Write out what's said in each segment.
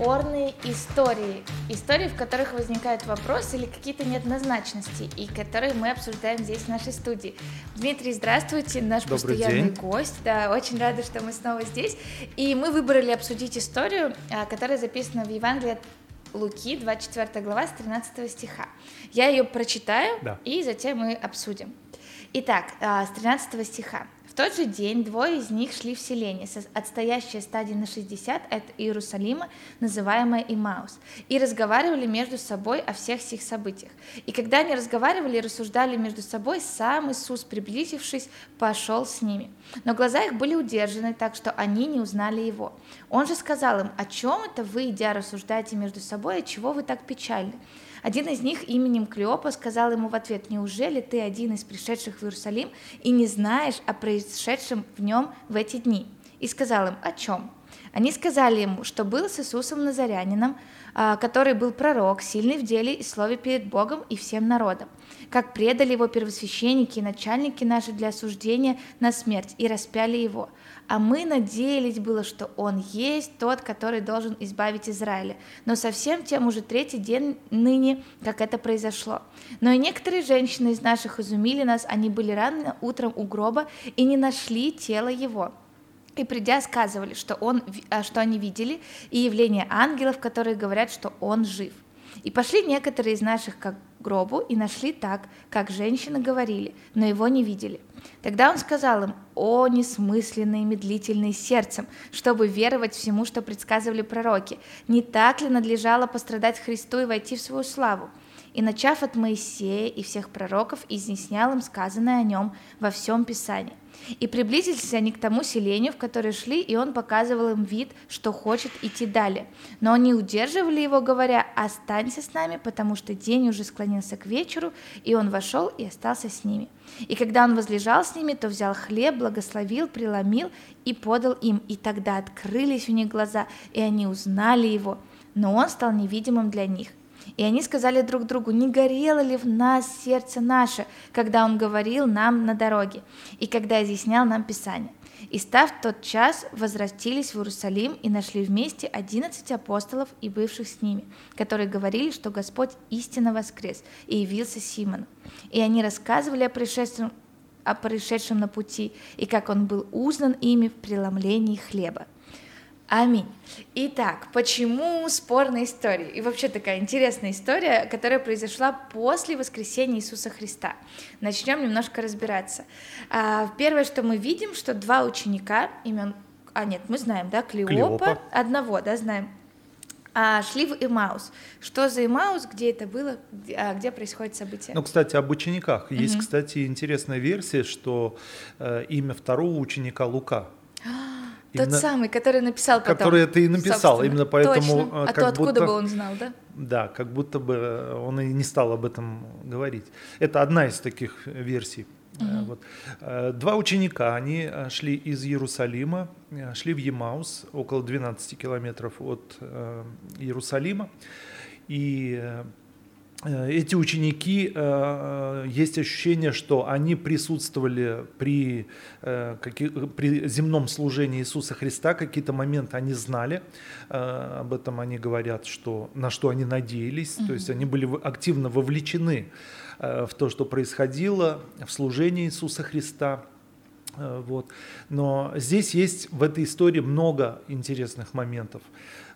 спорные истории. Истории, в которых возникают вопросы или какие-то неоднозначности, и которые мы обсуждаем здесь в нашей студии. Дмитрий, здравствуйте, наш Добрый постоянный день. гость. Да, очень рада, что мы снова здесь. И мы выбрали обсудить историю, а, которая записана в Евангелии от Луки, 24 глава, с 13 стиха. Я ее прочитаю, Да. и затем мы обсудим. Итак, а, с 13 стиха. В тот же день двое из них шли в селение, отстоящее стадии на 60 от Иерусалима, называемое Имаус, и разговаривали между собой о всех сих событиях. И когда они разговаривали и рассуждали между собой, сам Иисус, приблизившись, пошел с ними. Но глаза их были удержаны, так что они не узнали его. Он же сказал им, о чем это вы, идя, рассуждаете между собой, от чего вы так печальны? Один из них именем Клеопа сказал ему в ответ, «Неужели ты один из пришедших в Иерусалим и не знаешь о происшедшем в нем в эти дни?» И сказал им, «О чем?» Они сказали ему, что был с Иисусом Назарянином, а, который был пророк, сильный в деле и слове перед Богом и всем народом, как предали его первосвященники и начальники наши для осуждения на смерть и распяли его. А мы надеялись было, что он есть тот, который должен избавить Израиля. Но совсем тем уже третий день ныне, как это произошло. Но и некоторые женщины из наших изумили нас, они были рано утром у гроба и не нашли тело его. И придя, сказывали, что, он, а, что они видели, и явление ангелов, которые говорят, что он жив. И пошли некоторые из наших к гробу и нашли так, как женщины говорили, но его не видели. Тогда он сказал им, о несмысленные, медлительные сердцем, чтобы веровать всему, что предсказывали пророки. Не так ли надлежало пострадать Христу и войти в свою славу? И начав от Моисея и всех пророков, изъяснял им сказанное о нем во всем Писании. И приблизились они к тому селению, в которое шли, и он показывал им вид, что хочет идти далее. Но они удерживали его, говоря, «Останься с нами, потому что день уже склонился к вечеру», и он вошел и остался с ними. И когда он возлежал с ними, то взял хлеб, благословил, преломил и подал им. И тогда открылись у них глаза, и они узнали его, но он стал невидимым для них. И они сказали друг другу, не горело ли в нас сердце наше, когда он говорил нам на дороге, и когда изъяснял нам Писание. И став тот час, возвратились в Иерусалим и нашли вместе одиннадцать апостолов и бывших с ними, которые говорили, что Господь истинно воскрес и явился Симону. И они рассказывали о происшедшем, о происшедшем на пути, и как он был узнан ими в преломлении хлеба. Аминь. Итак, почему спорная история? И вообще такая интересная история, которая произошла после воскресения Иисуса Христа. Начнем немножко разбираться. А, Первое, что мы видим, что два ученика, имен... А нет, мы знаем, да, Клеопа, Клеопа. одного, да, знаем, а, шли в Имаус. Что за Имаус, где это было, где, а, где происходит событие? Ну, кстати, об учениках. Есть, кстати, интересная версия, что э, имя второго ученика Лука. Тот именно- самый, который написал потом. Который ты и написал, собственно. именно поэтому, Точно. а, А как то откуда будто- бы он знал, да? Да, как будто бы он и не стал об этом говорить. Это одна из таких версий. Э, Вот. Э, Два ученика, они э, шли из Иерусалима, э, шли в Емаус, около 12 километров от э, Иерусалима. И э, э, эти ученики, э, есть ощущение, что они присутствовали при, э, при земном служении Иисуса Христа, какие-то моменты они знали, э, об этом они говорят, что, на что они надеялись, то есть они были активно вовлечены э, в то, что происходило в служении Иисуса Христа. Э, Вот. Но здесь есть в этой истории много интересных моментов.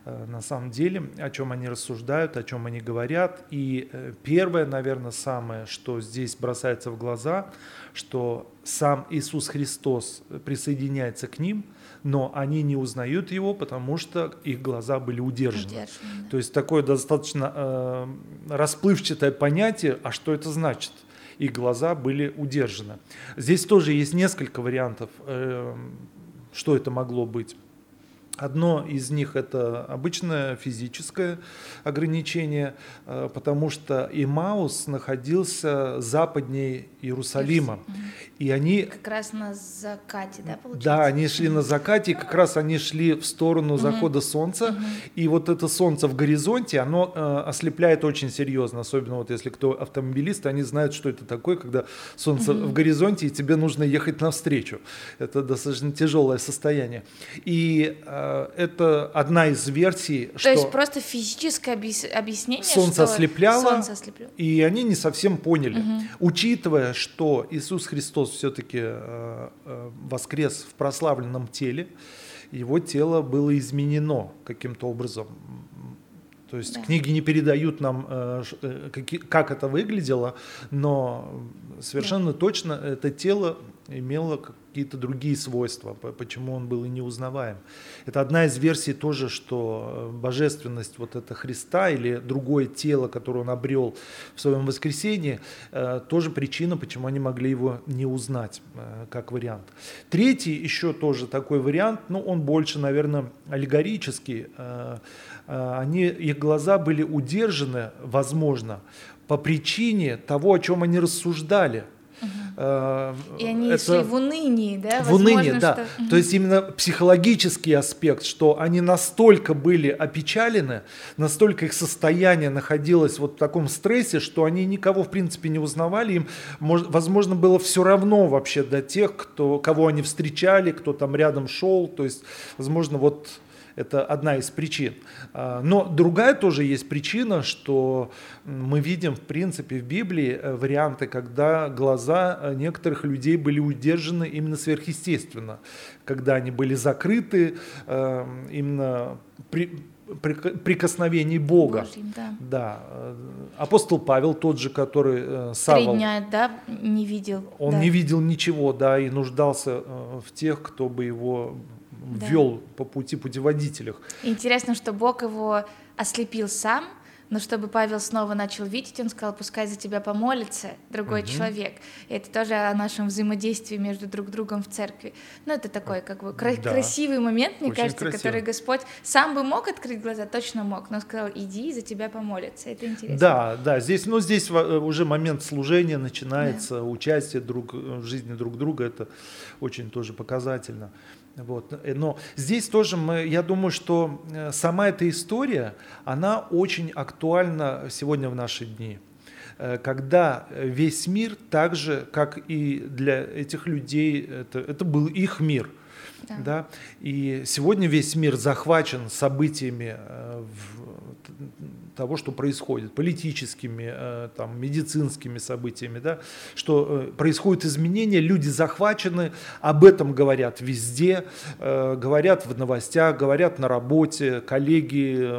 Э, На самом деле, о чем они рассуждают, о чем они говорят. И э, первое, наверное, самое, что здесь бросается в глаза, что сам Иисус Христос присоединяется к ним, но они не узнают его, потому что их глаза были удержаны. Удержанный, да. То есть такое достаточно э, расплывчатое понятие, а что это значит? Их глаза были удержаны. Здесь тоже есть несколько вариантов, э, что это могло быть. Одно из них это обычное физическое ограничение, э, потому что Имаус находился западнее Иерусалима. И они Как раз на закате, да, получается? да, они шли на закате, и как раз они шли в сторону захода солнца, и вот это солнце в горизонте, оно э, ослепляет очень серьезно, особенно вот если кто автомобилист, они знают, что это такое, когда солнце в горизонте, и тебе нужно ехать навстречу. Это достаточно тяжелое состояние. И э, э, это одна из версий, То что есть просто физическое объяс- объяснение, солнце что ослепляло, солнце ослепляло. и они не совсем поняли. Учитывая, что Иисус Христос все-таки воскрес в прославленном теле, его тело было изменено каким-то образом. То есть Да. книги не передают нам, э, э, как это выглядело, но совершенно точно это тело имело какие-то другие свойства, по- почему он был и неузнаваем. Это одна из версий тоже, что э, божественность вот это Христа или другое тело, которое он обрел в своем воскресении, э, тоже причина, почему они могли его не узнать, э, как вариант. Третий еще тоже такой вариант, ну он больше, наверное, аллегорический. Они, их глаза были удержаны, возможно, по причине того, о чем они рассуждали. Э, И они это- шли в унынии, да? в унынии, Возможно, да. что- То есть именно психологический аспект, что они настолько были опечалены, настолько их состояние находилось вот в таком стрессе, что они никого в принципе не узнавали, им, мож- возможно, было все равно вообще до тех, кто, кого они встречали, кто там рядом шел, то есть, возможно, вот это одна из причин. А, Но другая тоже есть причина, что мы видим, в принципе, в Библии э, варианты, когда глаза э, некоторых людей были удержаны именно сверхъестественно, когда они были закрыты э, именно при при- прикосновений Бога. Божьим, да. Да. э, Апостол Павел, тот же, который э, Три Савол, дня, да, не видел. он да. не видел ничего, да, и нуждался в тех, кто бы его Да. вел по пути путеводителях. Интересно, что Бог его ослепил сам, но чтобы Павел снова начал видеть, он сказал, пускай за тебя помолится другой человек. И это тоже о нашем взаимодействии между друг другом в церкви. Ну, это такой как бы кра- Да. красивый момент, мне Очень кажется, красиво. который Господь сам бы мог открыть глаза, точно мог, но сказал, иди, за тебя помолится. Это интересно. Да, да, здесь, ну, здесь э, уже момент служения начинается, участие друг, э, в жизни друг друга, это очень тоже показательно. Вот. э, Но здесь тоже, мы, я думаю, что э, сама эта история, она очень актуальна сегодня в наши дни. Э, Когда весь мир, так же, как и для этих людей, это, это был их мир. Да. Да. И сегодня весь мир захвачен событиями в- того, что происходит, политическими, э, там, медицинскими событиями, да, что э, происходят изменения, люди захвачены, об этом говорят везде, э, говорят в новостях, говорят на работе, коллеги,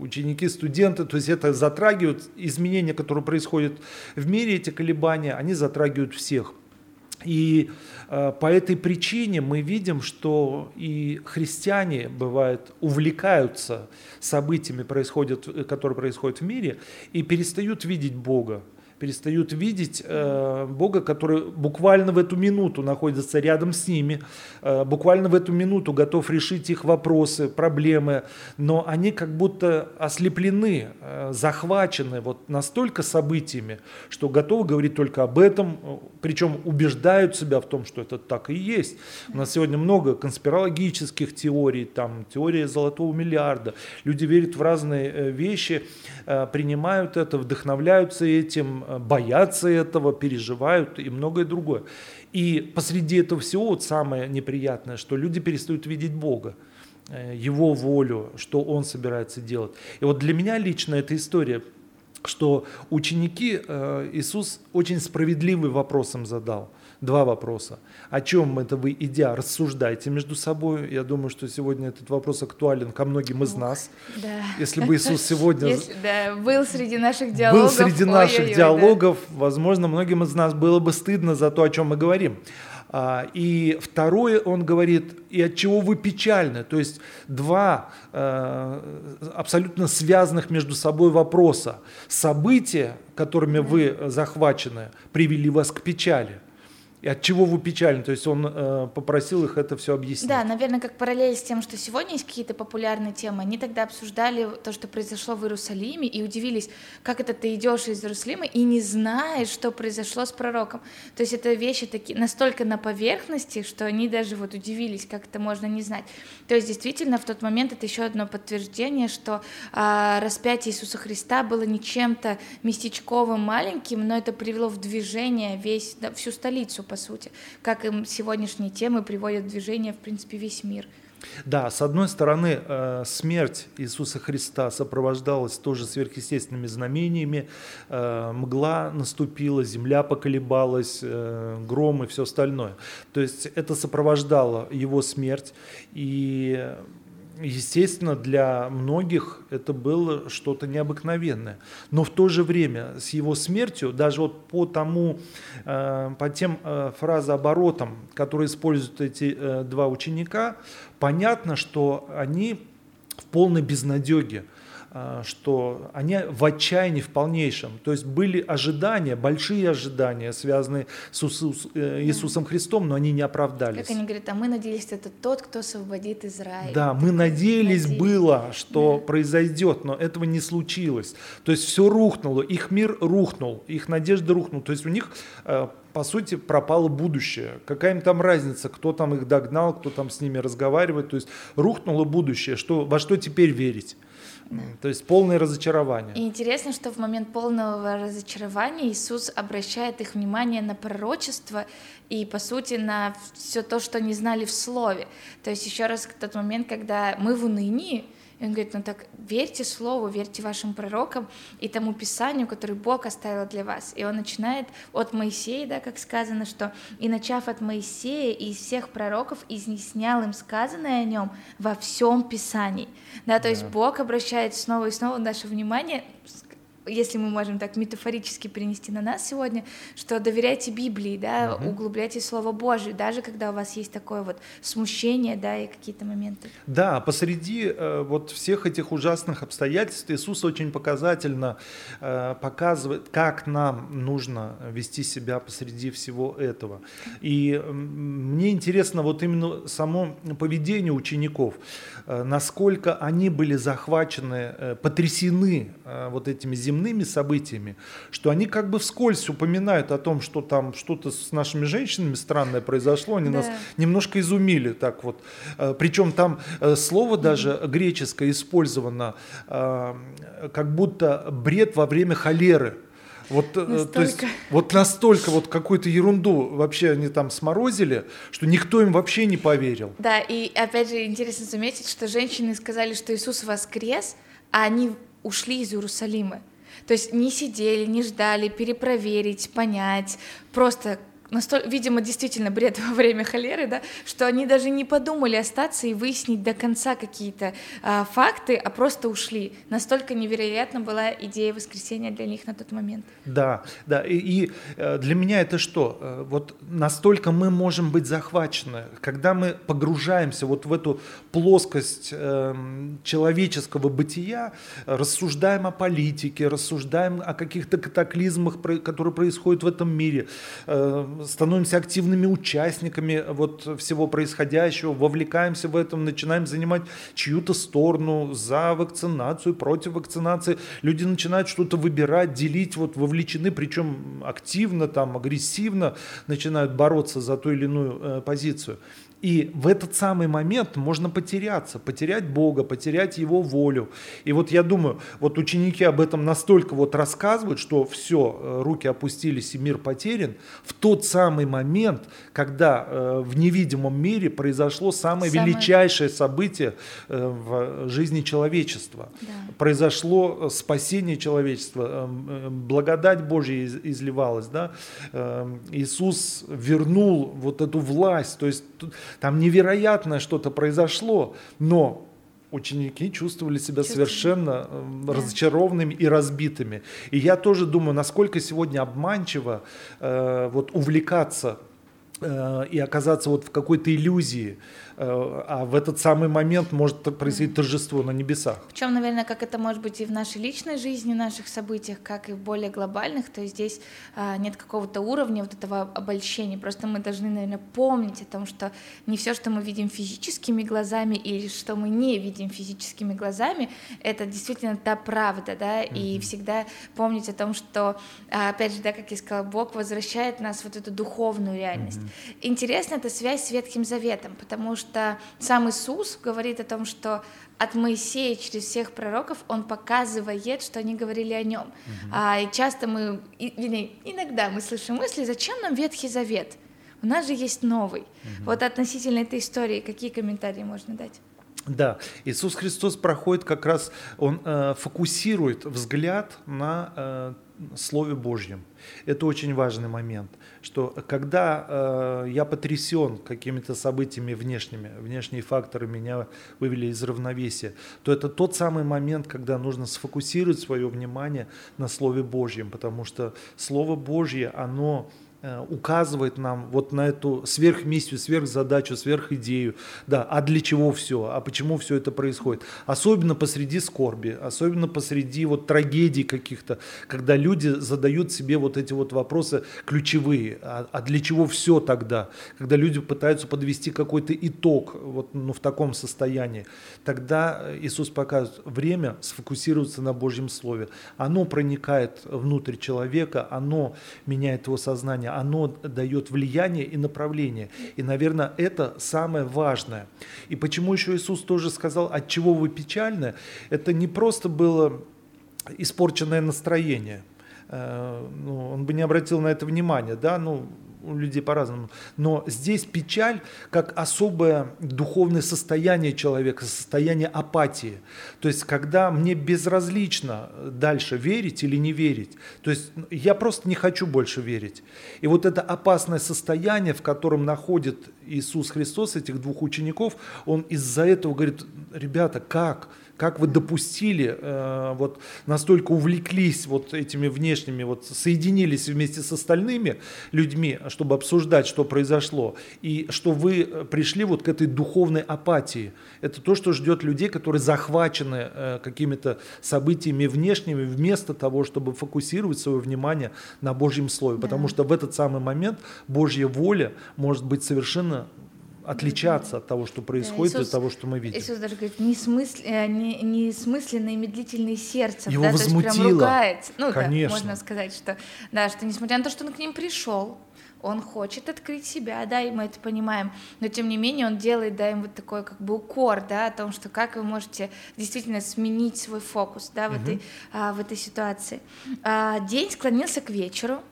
ученики, студенты, то есть это затрагивают изменения, которые происходят в мире, эти колебания, они затрагивают всех. И э, по этой причине мы видим, что и христиане, бывает, увлекаются событиями, происходят, э, которые происходят в мире, и перестают видеть Бога, перестают видеть э, Бога, который буквально в эту минуту находится рядом с ними, э, буквально в эту минуту готов решить их вопросы, проблемы, но они как будто ослеплены, э, захвачены вот настолько событиями, что готовы говорить только об этом, э, причем убеждают себя в том, что это так и есть. У нас сегодня много конспирологических теорий, там теория золотого миллиарда. Люди верят в разные э, вещи, э, принимают это, вдохновляются этим, боятся этого, переживают и многое другое. И посреди этого всего вот самое неприятное, что люди перестают видеть Бога э, его волю, что он собирается делать. И вот для меня лично эта история, что ученики э, Иисус очень справедливый вопрос им задал. Два вопроса. О чем это вы, идя, рассуждаете между собой? Я думаю, что сегодня этот вопрос актуален ко многим из нас. Да. Если бы Иисус сегодня Если- да, был среди наших диалогов. был среди наших да. диалогов, возможно, многим из нас было бы стыдно за то, о чем мы говорим. А, И второе, он говорит, и от чего вы печальны. То есть два э, абсолютно связанных между собой вопроса. События, которыми вы захвачены, привели вас к печали. И от чего вы печальны? То есть он э, попросил их это все объяснить. Да, наверное, как параллель с тем, что сегодня есть какие-то популярные темы, они тогда обсуждали то, что произошло в Иерусалиме, и удивились, как это ты идешь из Иерусалима и не знаешь, что произошло с пророком. То есть это вещи такие настолько на поверхности, что они даже вот удивились, как это можно не знать. То есть действительно в тот момент это еще одно подтверждение, что а, распятие Иисуса Христа было не чем-то местечковым маленьким, но это привело в движение весь, да, всю столицу по сути, как им сегодняшние темы приводят в движение, в принципе, весь мир. Да, с одной стороны, э, смерть Иисуса Христа сопровождалась тоже сверхъестественными знамениями. Э, мгла наступила, земля поколебалась, э, гром и все остальное. То есть это сопровождало его смерть. И естественно, для многих это было что-то необыкновенное. Но в то же время с его смертью, даже вот по тому, э, по тем э, фразооборотам, которые используют эти э, два ученика, понятно, что они в полной безнадеге. А, что они в отчаянии в полнейшем. То есть были ожидания, большие ожидания, связанные с э, Иисусом Христом, но они не оправдались. Как они говорят, а мы надеялись, это тот, кто освободит Израиль. Да, мы надеялись, надеялись. было, что да. произойдет, но этого не случилось. То есть все рухнуло, их мир рухнул, их надежда рухнула. То есть у них э, по сути, пропало будущее. Какая им там разница, кто там их догнал, кто там с ними разговаривает. То есть рухнуло будущее. Что, во что теперь верить? То есть полное разочарование. И интересно, что в момент полного разочарования Иисус обращает их внимание на пророчество и, по сути, на все то, что они знали в Слове. То есть еще раз тот момент, когда мы в унынии, и он говорит, ну так верьте Слову, верьте вашим пророкам и тому Писанию, которое Бог оставил для вас. И он начинает от Моисея, да, как сказано, что «И начав от Моисея и из всех пророков, изъяснял им сказанное о нем во всем Писании». Да, то да. есть Бог обращает снова и снова наше внимание если мы можем так метафорически перенести на нас сегодня, что доверяйте Библии, да, угу. углубляйте Слово Божие, даже когда у вас есть такое вот смущение, да, и какие-то моменты. Да, посреди э, вот всех этих ужасных обстоятельств Иисус очень показательно э, показывает, как нам нужно вести себя посреди всего этого. И э, мне интересно вот именно само поведение учеников, э, насколько они были захвачены, э, потрясены э, вот этими земными земными событиями, что они как бы вскользь упоминают о том, что там что-то с нашими женщинами странное произошло, они да. нас немножко изумили так вот. Э, Причем там э, слово даже греческое использовано, э, как будто бред во время холеры. Вот, настолько. то есть, вот настолько вот какую-то ерунду вообще они там сморозили, что никто им вообще не поверил. Да, и опять же интересно заметить, что женщины сказали, что Иисус воскрес, а они ушли из Иерусалима. То есть не сидели, не ждали перепроверить, понять, просто настолько, видимо, действительно бред во время холеры, да, что они даже не подумали остаться и выяснить до конца какие-то а, факты, а просто ушли. Настолько невероятна была идея воскресения для них на тот момент. Да, да, и, и э, для меня это что? Э, вот настолько мы можем быть захвачены, когда мы погружаемся вот в эту плоскость э, человеческого бытия, рассуждаем о политике, рассуждаем о каких-то катаклизмах, которые происходят в этом мире, э, становимся активными участниками вот всего происходящего, вовлекаемся в этом, начинаем занимать чью-то сторону за вакцинацию, против вакцинации. Люди начинают что-то выбирать, делить, вот вовлечены, причем активно, там, агрессивно начинают бороться за ту или иную э, позицию. И в этот самый момент можно потеряться, потерять Бога, потерять Его волю. И вот я думаю, вот ученики об этом настолько вот рассказывают, что все, э, руки опустились и мир потерян, в тот самый момент, когда э, в невидимом мире произошло самое, самое... величайшее событие э, в жизни человечества. Да. Произошло спасение человечества, благодать Божья изливалась, да? Иисус вернул вот эту власть, то есть там невероятное что-то произошло, но ученики чувствовали себя Чувствую. совершенно э, да. разочарованными и разбитыми. И я тоже думаю, насколько сегодня обманчиво э, вот увлекаться э, и оказаться вот в какой-то иллюзии, а в этот самый момент может происходить торжество на небесах. Причем, наверное, как это может быть и в нашей личной жизни, в наших событиях, как и в более глобальных, то есть здесь а, нет какого-то уровня вот этого обольщения. Просто мы должны, наверное, помнить о том, что не все, что мы видим физическими глазами или что мы не видим физическими глазами, это действительно та правда, да, mm-hmm. и всегда помнить о том, что, а, опять же, да, как я сказала, Бог возвращает нас в вот эту духовную реальность. Mm-hmm. Интересно эта связь с Ветхим Заветом, потому что что сам Иисус говорит о том, что от Моисея через всех пророков он показывает, что они говорили о нем. Угу. А, и часто мы, и, иногда мы слышим мысли, зачем нам Ветхий Завет? у нас же есть новый. Угу. Вот относительно этой истории, какие комментарии можно дать? Да, Иисус Христос проходит как раз, Он э, фокусирует взгляд на э, Слове Божьем. Это очень важный момент, что когда э, я потрясен какими-то событиями внешними, внешние факторы меня вывели из равновесия, то это тот самый момент, когда нужно сфокусировать свое внимание на Слове Божьем, потому что Слово Божье, оно указывает нам вот на эту сверхмиссию, сверхзадачу, сверхидею. Да, а для чего все? А почему все это происходит? Особенно посреди скорби, особенно посреди вот трагедий каких-то, когда люди задают себе вот эти вот вопросы ключевые. А, а для чего все тогда? Когда люди пытаются подвести какой-то итог вот, ну, в таком состоянии. Тогда Иисус показывает время сфокусироваться на Божьем Слове. Оно проникает внутрь человека, оно меняет его сознание, оно дает влияние и направление. И, наверное, это самое важное. И почему еще Иисус тоже сказал, от чего вы печальны, это не просто было испорченное настроение. Э, ну, он бы не обратил на это внимания, да, ну, у людей по-разному. Но здесь печаль как особое духовное состояние человека, состояние апатии. То есть, когда мне безразлично дальше верить или не верить. То есть, я просто не хочу больше верить. И вот это опасное состояние, в котором находит Иисус Христос этих двух учеников, он из-за этого говорит, ребята, как? Как вы допустили, э, вот настолько увлеклись вот этими внешними, вот соединились вместе с остальными людьми, чтобы обсуждать, что произошло, и что вы пришли вот к этой духовной апатии. Это то, что ждет людей, которые захвачены э, какими-то событиями внешними, вместо того, чтобы фокусировать свое внимание на Божьем Слове. Да. Потому что в этот самый момент Божья воля может быть совершенно отличаться от того, что происходит, Иисус, от того, что мы видим. Иисус даже говорит, несмысл, э, не, несмысленные медлительные сердца. Его да, возмутило. То есть прям ругается. Ну, Конечно. Да, можно сказать, что, да, что несмотря на то, что он к ним пришел, он хочет открыть себя, да, и мы это понимаем, но тем не менее он делает, да, им вот такой как бы укор, да, о том, что как вы можете действительно сменить свой фокус, да, в, угу. этой, а, в этой ситуации. А, день склонился к вечеру,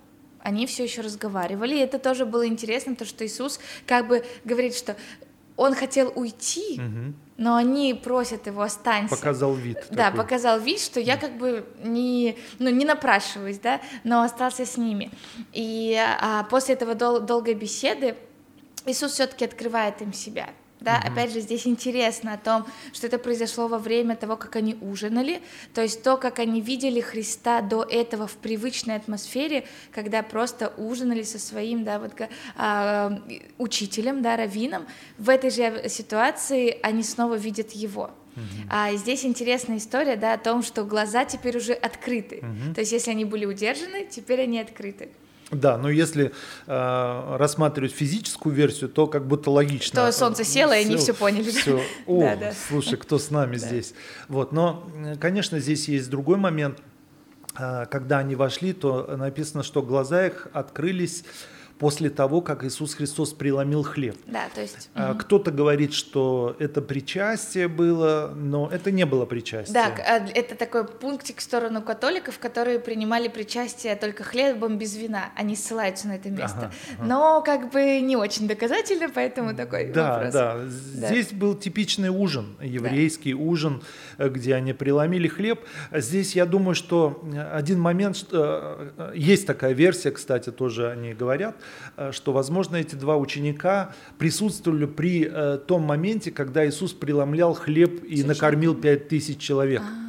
они все еще разговаривали, и это тоже было интересно, то, что Иисус как бы говорит, что он хотел уйти, угу. но они просят его останься. Показал вид. Да, такой. показал вид, что я как бы не, ну, не напрашиваюсь, да, но остался с ними. И а, после этого дол- долгой беседы Иисус все-таки открывает им себя. Да, угу. опять же, здесь интересно о том, что это произошло во время того, как они ужинали, то есть то, как они видели Христа до этого в привычной атмосфере, когда просто ужинали со своим, да, вот э, учителем, да, раввином. В этой же ситуации они снова видят его. А здесь интересная история, да, о том, что глаза теперь уже открыты. Uh-huh. То есть, если они были удержаны, теперь они открыты. Да, но если э, рассматривать физическую версию, то как будто логично. Что солнце село, и они все поняли. Все. О, да, да. слушай, кто с нами здесь? Вот, но, конечно, здесь есть другой момент. Э, когда они вошли, то написано, что глаза их открылись после того, как Иисус Христос преломил хлеб. Да, то есть... Угу. Кто-то говорит, что это причастие было, но это не было причастие. Да, а, это такой пунктик в сторону католиков, которые принимали причастие только хлебом без вина. Они ссылаются на это место. Ага, ага. Но как бы не очень доказательно, поэтому такой да, вопрос. Да, да. Здесь был типичный ужин, еврейский да. ужин, э, где они преломили хлеб. Здесь я думаю, что один момент, что э, есть такая версия, кстати, тоже они говорят, Э, что, возможно, эти два ученика присутствовали при э, том моменте, когда Иисус преломлял хлеб и накормил пять тысяч человек. А.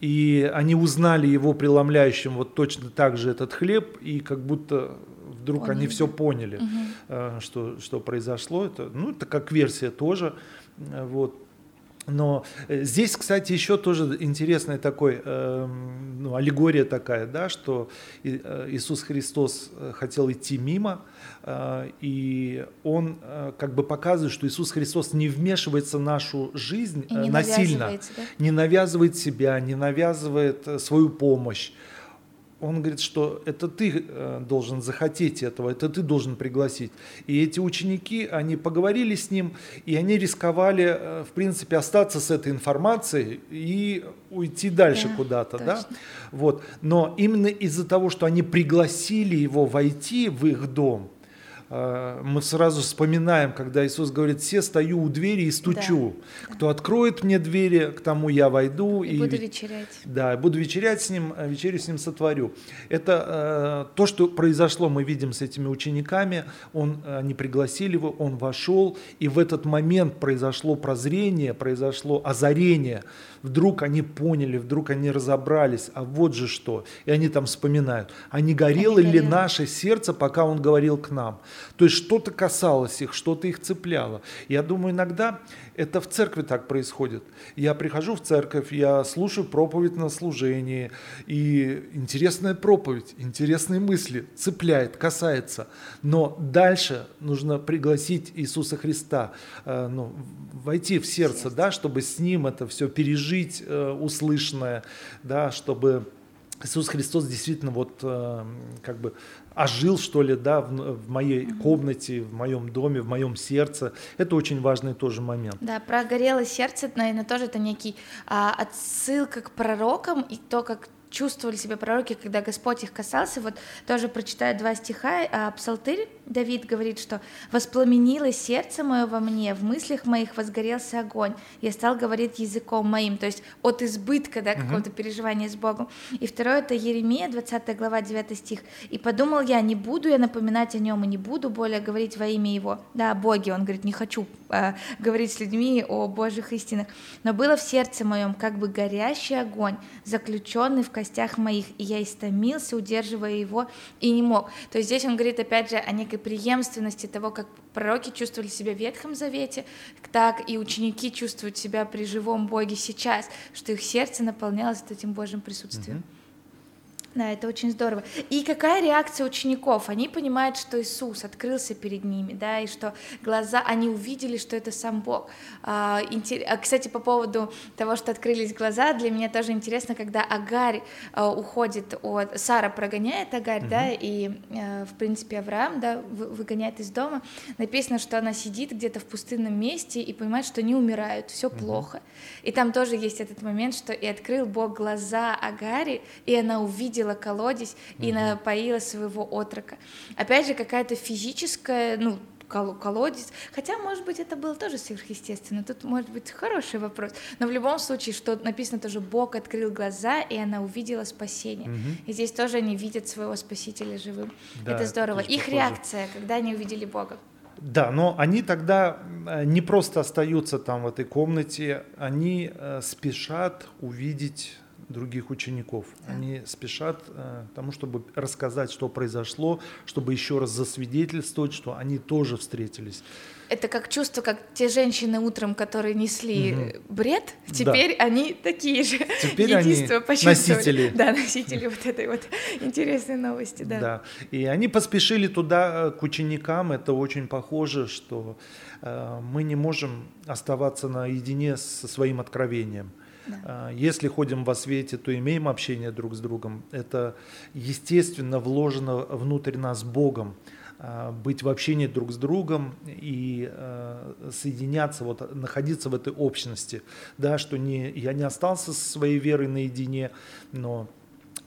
И они узнали его преломляющим вот точно так же этот хлеб, и как будто вдруг поняли. они все поняли, угу. что, что произошло. Это, ну, это как версия тоже. Вот. Но э, здесь, кстати, еще тоже интересная такой, э, ну, аллегория такая, да, что э, Иисус Христос э, хотел идти мимо, э, и Он э, как бы показывает, что Иисус Христос не вмешивается в нашу жизнь э, насильно, да? не навязывает себя, не навязывает свою помощь он говорит, что это ты э, должен захотеть этого, это ты должен пригласить. И эти ученики, они поговорили с ним, и они рисковали, э, в принципе, остаться с этой информацией и уйти дальше да, куда-то, да? Вот. Но именно из-за того, что они пригласили его войти в их дом, мы сразу вспоминаем, когда Иисус говорит, все стою у двери и стучу. Да, Кто да. откроет мне двери, к тому я войду. И, и буду вечерять. Да, буду вечерять с ним, э, вечерю с ним сотворю. Это э, то, что произошло, мы видим с этими учениками. Он, они пригласили его, он вошел, и в этот момент произошло прозрение, произошло озарение. Вдруг они поняли, вдруг они разобрались, а вот же что. И они там вспоминают, а не горело ли наше сердце, пока он говорил к нам. То есть что-то касалось их, что-то их цепляло. Я думаю, иногда это в церкви так происходит. Я прихожу в церковь, я слушаю проповедь на служении, и интересная проповедь, интересные мысли, цепляет, касается. Но дальше нужно пригласить Иисуса Христа, э, ну, войти в сердце, да, чтобы с Ним это все пережить э, услышанное, да, чтобы Иисус Христос действительно вот э, как бы ожил, что ли, да, в, в моей комнате, в моем доме, в моем сердце. Это очень важный тоже момент. Да, про горелое сердце, наверное, тоже это некий а, отсылка к пророкам и то, как чувствовали себя пророки, когда Господь их касался. Вот тоже прочитаю два стиха. А, Псалтырь Давид говорит, что «воспламенилось сердце мое во мне, в мыслях моих возгорелся огонь, я стал говорить языком моим». То есть от избытка да, какого-то uh-huh. переживания с Богом. И второе — это Еремия, 20 глава, 9 стих. «И подумал я, не буду я напоминать о нем, и не буду более говорить во имя его». Да, о Боге, он говорит, не хочу э, говорить с людьми о Божьих истинах. «Но было в сердце моем как бы горящий огонь, заключенный в костях моих, и я истомился, удерживая его, и не мог. То есть здесь он говорит опять же о некой преемственности того, как пророки чувствовали себя в Ветхом Завете, так и ученики чувствуют себя при живом Боге сейчас, что их сердце наполнялось этим Божьим присутствием. Mm-hmm. Да, это очень здорово. И какая реакция учеников? Они понимают, что Иисус открылся перед ними, да, и что глаза, они увидели, что это сам Бог. А, а кстати, по поводу того, что открылись глаза, для меня тоже интересно, когда Агарь а, уходит от... Сара прогоняет Агарь, угу. да, и, а, в принципе, Авраам, да, выгоняет из дома. Написано, что она сидит где-то в пустынном месте и понимает, что они умирают, все угу. плохо. И там тоже есть этот момент, что и открыл Бог глаза Агари, и она увидела увидела колодец и напоила своего отрока. Опять же, какая-то физическая, ну, колодец. Хотя, может быть, это было тоже сверхъестественно. Тут может быть хороший вопрос. Но в любом случае, что написано тоже, Бог открыл глаза, и она увидела спасение. Угу. И здесь тоже они видят своего Спасителя живым. Да, это здорово. Их похоже. реакция, когда они увидели Бога. Да, но они тогда э, не просто остаются там в этой комнате, они э, спешат увидеть других учеников. Они спешат э, тому, чтобы рассказать, что произошло, чтобы еще раз засвидетельствовать, что они тоже встретились. Это как чувство, как те женщины утром, которые несли угу. бред, теперь да. они такие же. Теперь они носители. Да, носители вот этой вот интересной новости, да. Да, и они поспешили туда э, к ученикам, это очень похоже, что э, мы не можем оставаться наедине со своим откровением. Да. А, если ходим во свете, то имеем общение друг с другом. Это естественно вложено внутрь нас Богом а, быть в общении друг с другом и э, соединяться, вот, находиться в этой общности, да, что не, я не остался со своей верой наедине, но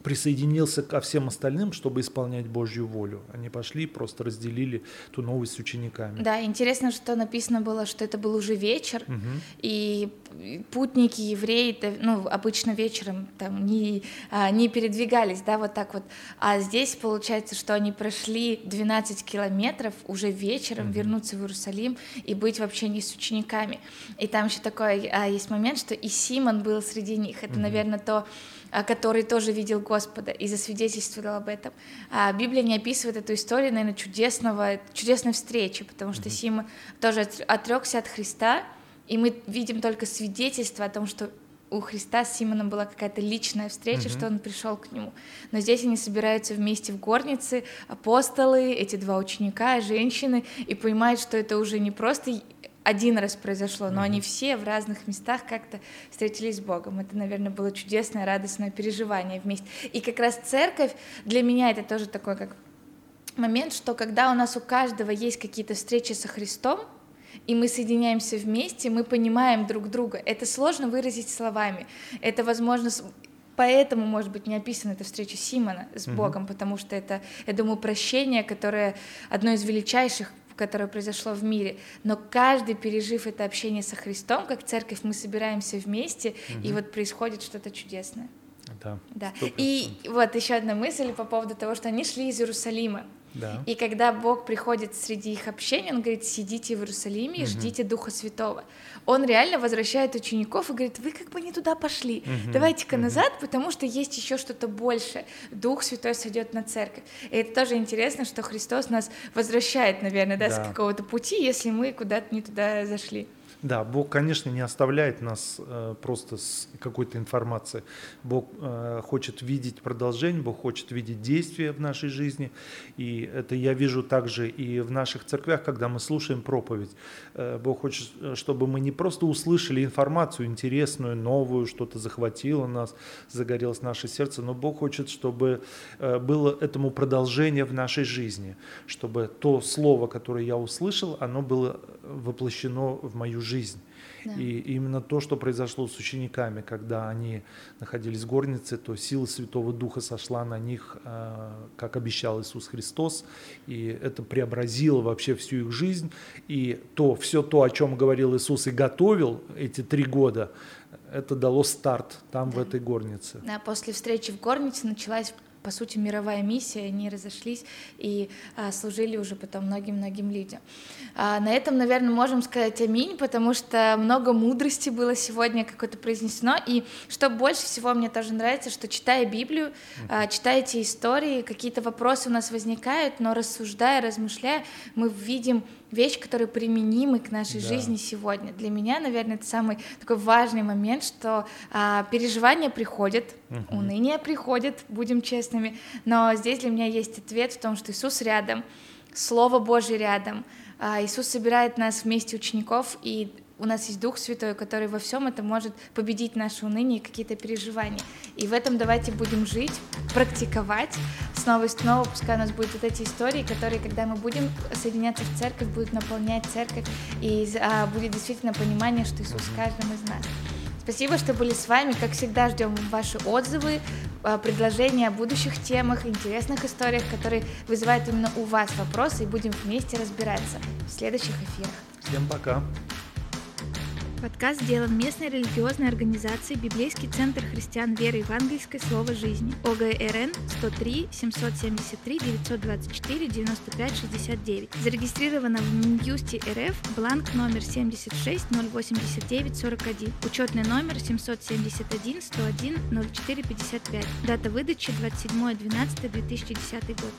присоединился ко всем остальным, чтобы исполнять Божью волю. Они пошли и просто разделили ту новость с учениками. Да, интересно, что написано было, что это был уже вечер, угу. и путники, евреи, ну, обычно вечером там не, а, не передвигались, да, вот так вот. А здесь получается, что они прошли 12 километров уже вечером, угу. вернуться в Иерусалим и быть в общении с учениками. И там еще такой а, есть момент, что и Симон был среди них. Это, угу. наверное, то, который тоже видел Господа и засвидетельствовал об этом. А Библия не описывает эту историю, наверное, чудесного, чудесной встречи, потому что mm-hmm. Сима тоже отрекся от Христа, и мы видим только свидетельство о том, что у Христа с Симоном была какая-то личная встреча, mm-hmm. что он пришел к нему. Но здесь они собираются вместе в горнице, апостолы, эти два ученика, женщины, и понимают, что это уже не просто один раз произошло, но mm-hmm. они все в разных местах как-то встретились с Богом. Это, наверное, было чудесное, радостное переживание вместе. И как раз церковь для меня это тоже такой как момент, что когда у нас у каждого есть какие-то встречи со Христом, и мы соединяемся вместе, мы понимаем друг друга. Это сложно выразить словами. Это возможно поэтому, может быть, не описана эта встреча Симона с Богом, угу. потому что это, я думаю, прощение, которое одно из величайших которое произошло в мире, но каждый, пережив это общение со Христом, как церковь, мы собираемся вместе, угу. и вот происходит что-то чудесное. Да. да. И вот еще одна мысль по поводу того, что они шли из Иерусалима. Да. И когда Бог приходит среди их общения, Он говорит, сидите в Иерусалиме и угу. ждите Духа Святого. Он реально возвращает учеников и говорит, вы как бы не туда пошли, угу. давайте-ка угу. назад, потому что есть еще что-то больше. Дух Святой сойдет на церковь. И это тоже интересно, что Христос нас возвращает, наверное, да, да. с какого-то пути, если мы куда-то не туда зашли. Да, Бог, конечно, не оставляет нас э, просто с какой-то информацией. Бог э, хочет видеть продолжение, Бог хочет видеть действия в нашей жизни. И это я вижу также и в наших церквях, когда мы слушаем проповедь. Э, Бог хочет, чтобы мы не просто услышали информацию интересную, новую, что-то захватило нас, загорелось наше сердце, но Бог хочет, чтобы э, было этому продолжение в нашей жизни, чтобы то слово, которое я услышал, оно было воплощено в мою жизнь. Да. И именно то, что произошло с учениками, когда они находились в горнице, то сила Святого Духа сошла на них, а, как обещал Иисус Христос, и это преобразило вообще всю их жизнь. И то, все то, о чем говорил Иисус и готовил эти три года, это дало старт там, да. в этой горнице. Да, после встречи в горнице началась по сути, мировая миссия, они разошлись и а, служили уже потом многим-многим людям. А, на этом, наверное, можем сказать аминь, потому что много мудрости было сегодня какое-то произнесено, и что больше всего мне тоже нравится, что читая Библию, а, читая эти истории, какие-то вопросы у нас возникают, но рассуждая, размышляя, мы видим вещь, которая применима к нашей да. жизни сегодня. Для меня, наверное, это самый такой важный момент, что а, переживания приходят, угу. уныние приходит, будем честными, но здесь для меня есть ответ в том, что Иисус рядом, Слово Божье рядом, а, Иисус собирает нас вместе учеников и у нас есть Дух Святой, который во всем это может победить наше уныние и какие-то переживания. И в этом давайте будем жить, практиковать снова и снова, пускай у нас будут вот эти истории, которые, когда мы будем соединяться в церковь, будут наполнять церковь, и а, будет действительно понимание, что Иисус в каждом из нас. Спасибо, что были с вами. Как всегда, ждем ваши отзывы, а, предложения о будущих темах, интересных историях, которые вызывают именно у вас вопросы, и будем вместе разбираться в следующих эфирах. Всем пока. Подкаст сделан местной религиозной организацией Библейский центр христиан веры евангельской Слово жизни ОГРН 103 773 924 95 69. Зарегистрировано в Минюсте РФ бланк номер 76 089 41. Учетный номер 771 101 04 55. Дата выдачи 27 12 2010 год.